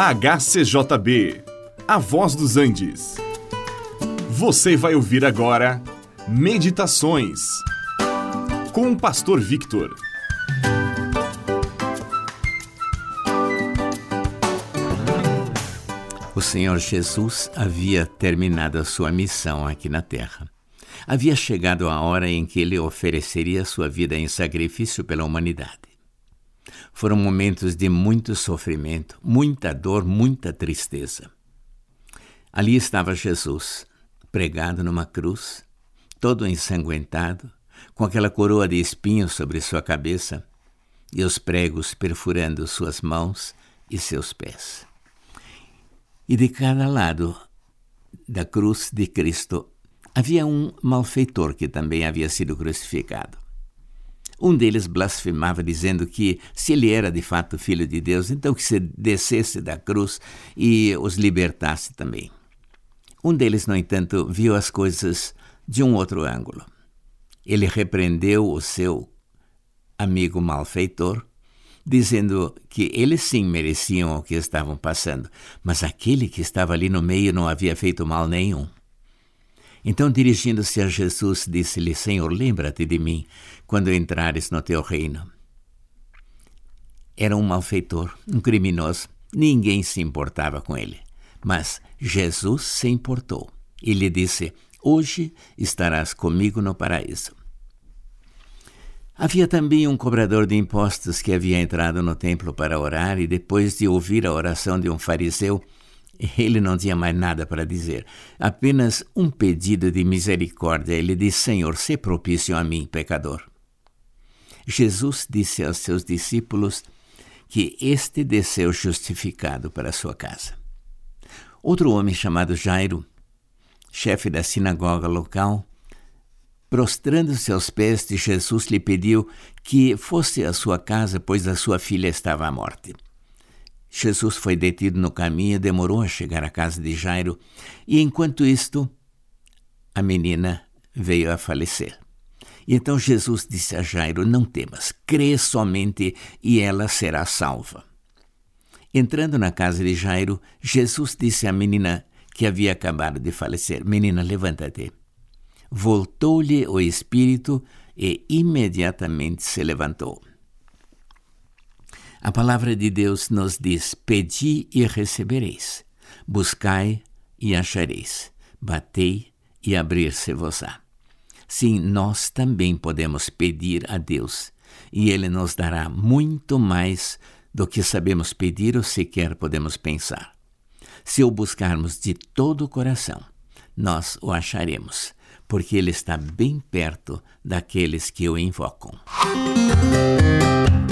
HCJB, A Voz dos Andes. Você vai ouvir agora Meditações com o Pastor Victor. O Senhor Jesus havia terminado a sua missão aqui na terra. Havia chegado a hora em que ele ofereceria sua vida em sacrifício pela humanidade. Foram momentos de muito sofrimento, muita dor, muita tristeza. Ali estava Jesus, pregado numa cruz, todo ensanguentado, com aquela coroa de espinhos sobre sua cabeça e os pregos perfurando suas mãos e seus pés. E de cada lado da cruz de Cristo havia um malfeitor que também havia sido crucificado. Um deles blasfemava, dizendo que, se ele era de fato filho de Deus, então que se descesse da cruz e os libertasse também. Um deles, no entanto, viu as coisas de um outro ângulo. Ele repreendeu o seu amigo malfeitor, dizendo que eles sim mereciam o que estavam passando, mas aquele que estava ali no meio não havia feito mal nenhum. Então, dirigindo-se a Jesus, disse-lhe: Senhor, lembra-te de mim quando entrares no teu reino. Era um malfeitor, um criminoso. Ninguém se importava com ele. Mas Jesus se importou e lhe disse: Hoje estarás comigo no paraíso. Havia também um cobrador de impostos que havia entrado no templo para orar e, depois de ouvir a oração de um fariseu, ele não tinha mais nada para dizer, apenas um pedido de misericórdia. Ele disse: Senhor, se propício a mim, pecador. Jesus disse aos seus discípulos que este desceu justificado para sua casa. Outro homem chamado Jairo, chefe da sinagoga local, prostrando-se aos pés de Jesus, lhe pediu que fosse à sua casa, pois a sua filha estava à morte. Jesus foi detido no caminho e demorou a chegar à casa de Jairo, e enquanto isto, a menina veio a falecer. E então Jesus disse a Jairo: Não temas, crê somente e ela será salva. Entrando na casa de Jairo, Jesus disse à menina que havia acabado de falecer: Menina, levanta-te. Voltou-lhe o espírito e imediatamente se levantou. A palavra de Deus nos diz: Pedi e recebereis, buscai e achareis, batei e abrir-se-vos-á. Sim, nós também podemos pedir a Deus, e Ele nos dará muito mais do que sabemos pedir ou sequer podemos pensar. Se o buscarmos de todo o coração, nós o acharemos, porque Ele está bem perto daqueles que o invocam.